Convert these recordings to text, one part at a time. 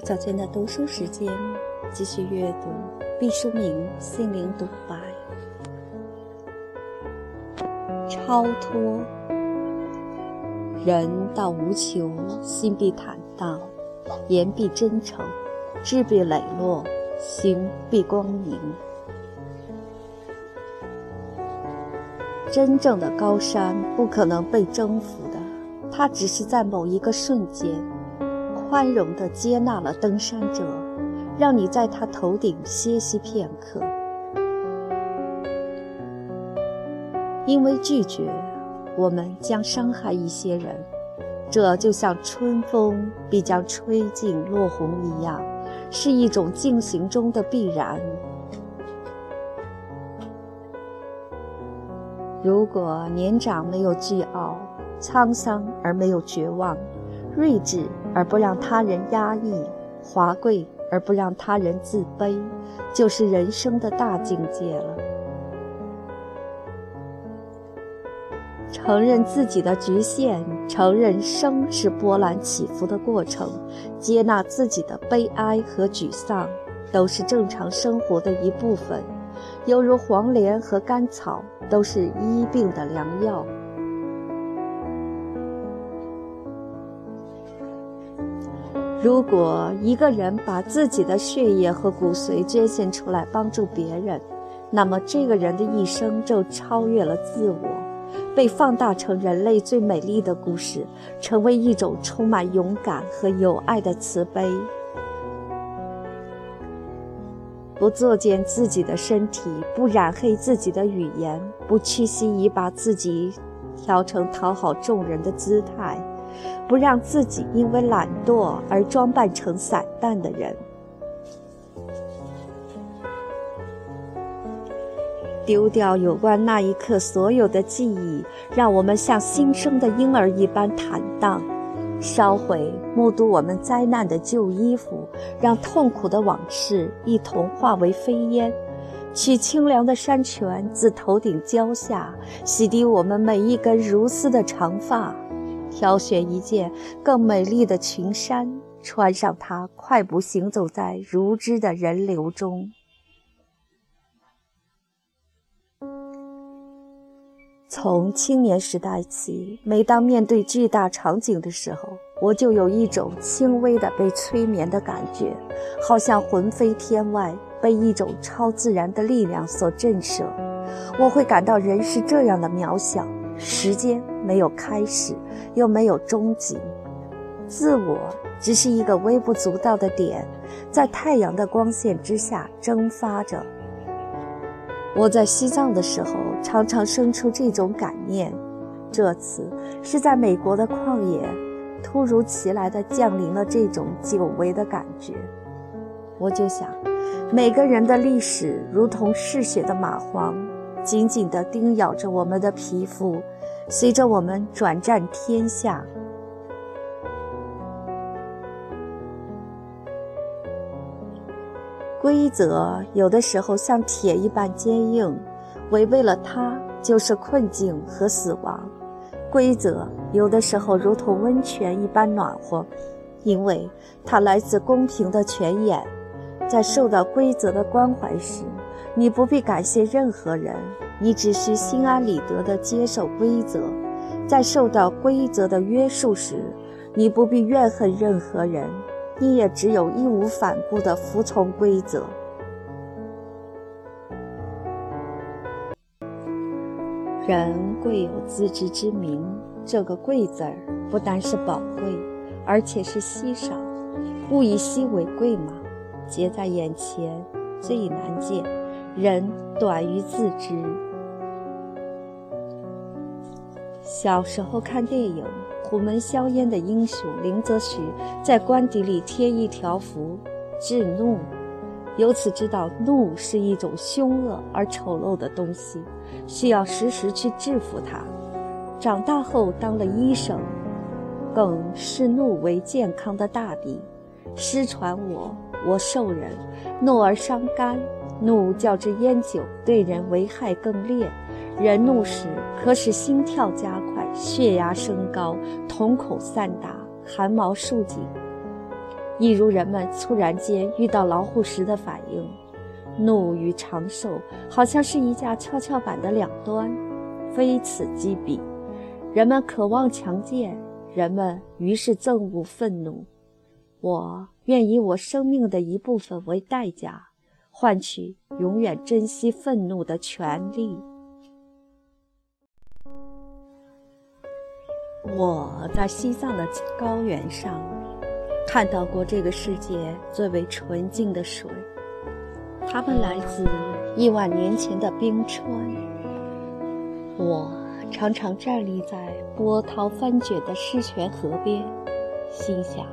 早间的读书时间，继续阅读毕淑敏心灵独白。超脱，人到无求，心必坦荡，言必真诚，志必磊落，行必光明。真正的高山不可能被征服的，它只是在某一个瞬间。宽容地接纳了登山者，让你在他头顶歇息片刻。因为拒绝，我们将伤害一些人，这就像春风必将吹尽落红一样，是一种进行中的必然。如果年长没有倨傲，沧桑而没有绝望。睿智而不让他人压抑，华贵而不让他人自卑，就是人生的大境界了。承认自己的局限，承认生是波澜起伏的过程，接纳自己的悲哀和沮丧，都是正常生活的一部分。犹如黄连和甘草，都是医病的良药。如果一个人把自己的血液和骨髓捐献出来帮助别人，那么这个人的一生就超越了自我，被放大成人类最美丽的故事，成为一种充满勇敢和友爱的慈悲。不作践自己的身体，不染黑自己的语言，不屈膝以把自己调成讨好众人的姿态。不让自己因为懒惰而装扮成散淡的人，丢掉有关那一刻所有的记忆，让我们像新生的婴儿一般坦荡；烧毁目睹我们灾难的旧衣服，让痛苦的往事一同化为飞烟；取清凉的山泉自头顶浇下，洗涤我们每一根如丝的长发。挑选一件更美丽的裙衫，穿上它，快步行走在如织的人流中。从青年时代起，每当面对巨大场景的时候，我就有一种轻微的被催眠的感觉，好像魂飞天外，被一种超自然的力量所震慑。我会感到人是这样的渺小。时间没有开始，又没有终极，自我只是一个微不足道的点，在太阳的光线之下蒸发着。我在西藏的时候，常常生出这种感念，这次是在美国的旷野，突如其来的降临了这种久违的感觉。我就想，每个人的历史如同嗜血的蚂蟥。紧紧地叮咬着我们的皮肤，随着我们转战天下。规则有的时候像铁一般坚硬，违背了它就是困境和死亡；规则有的时候如同温泉一般暖和，因为它来自公平的泉眼。在受到规则的关怀时。你不必感谢任何人，你只需心安理得地接受规则。在受到规则的约束时，你不必怨恨任何人，你也只有义无反顾地服从规则。人贵有自知之明，这个“贵”字儿不单是宝贵，而且是稀少。物以稀为贵嘛，皆在眼前，最难见。人短于自知。小时候看电影《虎门销烟》的英雄林则徐，在官邸里贴一条符“治怒”，由此知道怒是一种凶恶而丑陋的东西，需要时时去制服它。长大后当了医生，更视怒为健康的大敌。失传我，我受人怒而伤肝。怒较之烟酒对人危害更烈，人怒时可使心跳加快、血压升高、瞳孔散大、汗毛竖颈。一如人们突然间遇到老虎时的反应。怒与长寿好像是一架跷跷板的两端，非此即彼。人们渴望强健，人们于是憎恶愤怒。我愿以我生命的一部分为代价，换取永远珍惜愤怒的权利。我在西藏的高原上看到过这个世界最为纯净的水。它们来自亿万年前的冰川。我常常站立在波涛翻卷的狮泉河边，心想：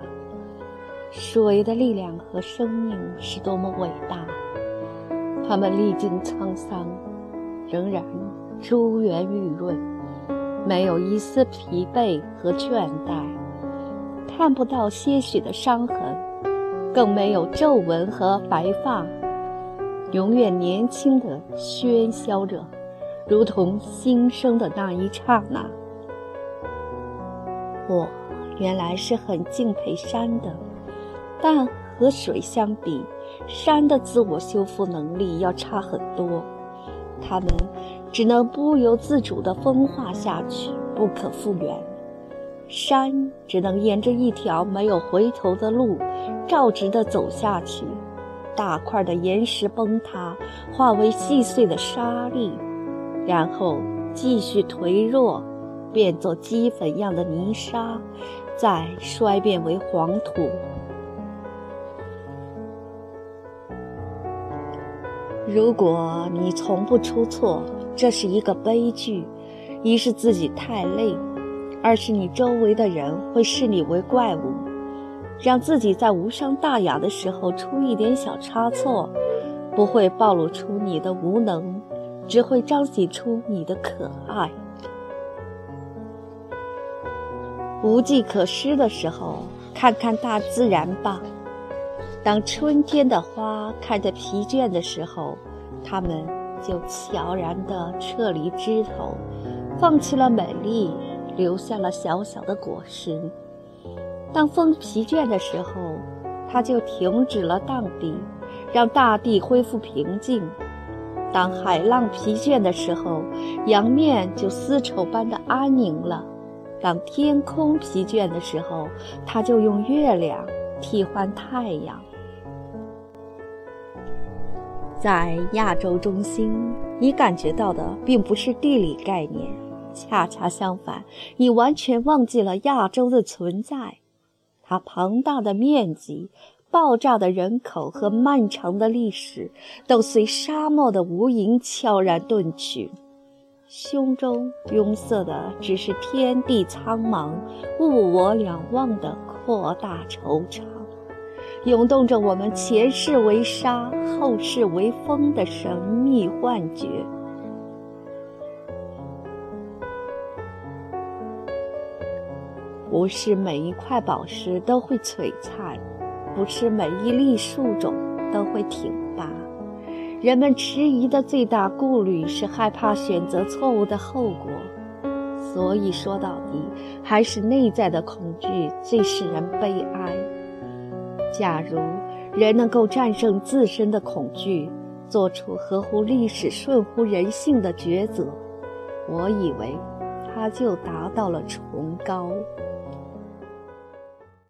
水的力量和生命是多么伟大！他们历经沧桑，仍然珠圆玉润，没有一丝疲惫和倦怠，看不到些许的伤痕，更没有皱纹和白发。永远年轻的喧嚣着，如同新生的那一刹那。我原来是很敬佩山的，但和水相比，山的自我修复能力要差很多。它们只能不由自主地风化下去，不可复原。山只能沿着一条没有回头的路，照直地走下去。大块的岩石崩塌，化为细碎的沙粒，然后继续颓弱，变作齑粉样的泥沙，再衰变为黄土。如果你从不出错，这是一个悲剧。一是自己太累，二是你周围的人会视你为怪物。让自己在无伤大雅的时候出一点小差错，不会暴露出你的无能，只会彰显出你的可爱。无计可施的时候，看看大自然吧。当春天的花看着疲倦的时候，它们就悄然地撤离枝头，放弃了美丽，留下了小小的果实。当风疲倦的时候，它就停止了荡涤，让大地恢复平静；当海浪疲倦的时候，洋面就丝绸般的安宁了；当天空疲倦的时候，它就用月亮替换太阳。在亚洲中心，你感觉到的并不是地理概念，恰恰相反，你完全忘记了亚洲的存在。它庞大的面积、爆炸的人口和漫长的历史，都随沙漠的无垠悄然遁去。胸中拥塞的只是天地苍茫、物我两忘的扩大惆怅，涌动着我们前世为沙、后世为风的神秘幻觉。不是每一块宝石都会璀璨，不是每一粒树种都会挺拔。人们迟疑的最大顾虑是害怕选择错误的后果，所以说到底，还是内在的恐惧最使人悲哀。假如人能够战胜自身的恐惧，做出合乎历史、顺乎人性的抉择，我以为他就达到了崇高。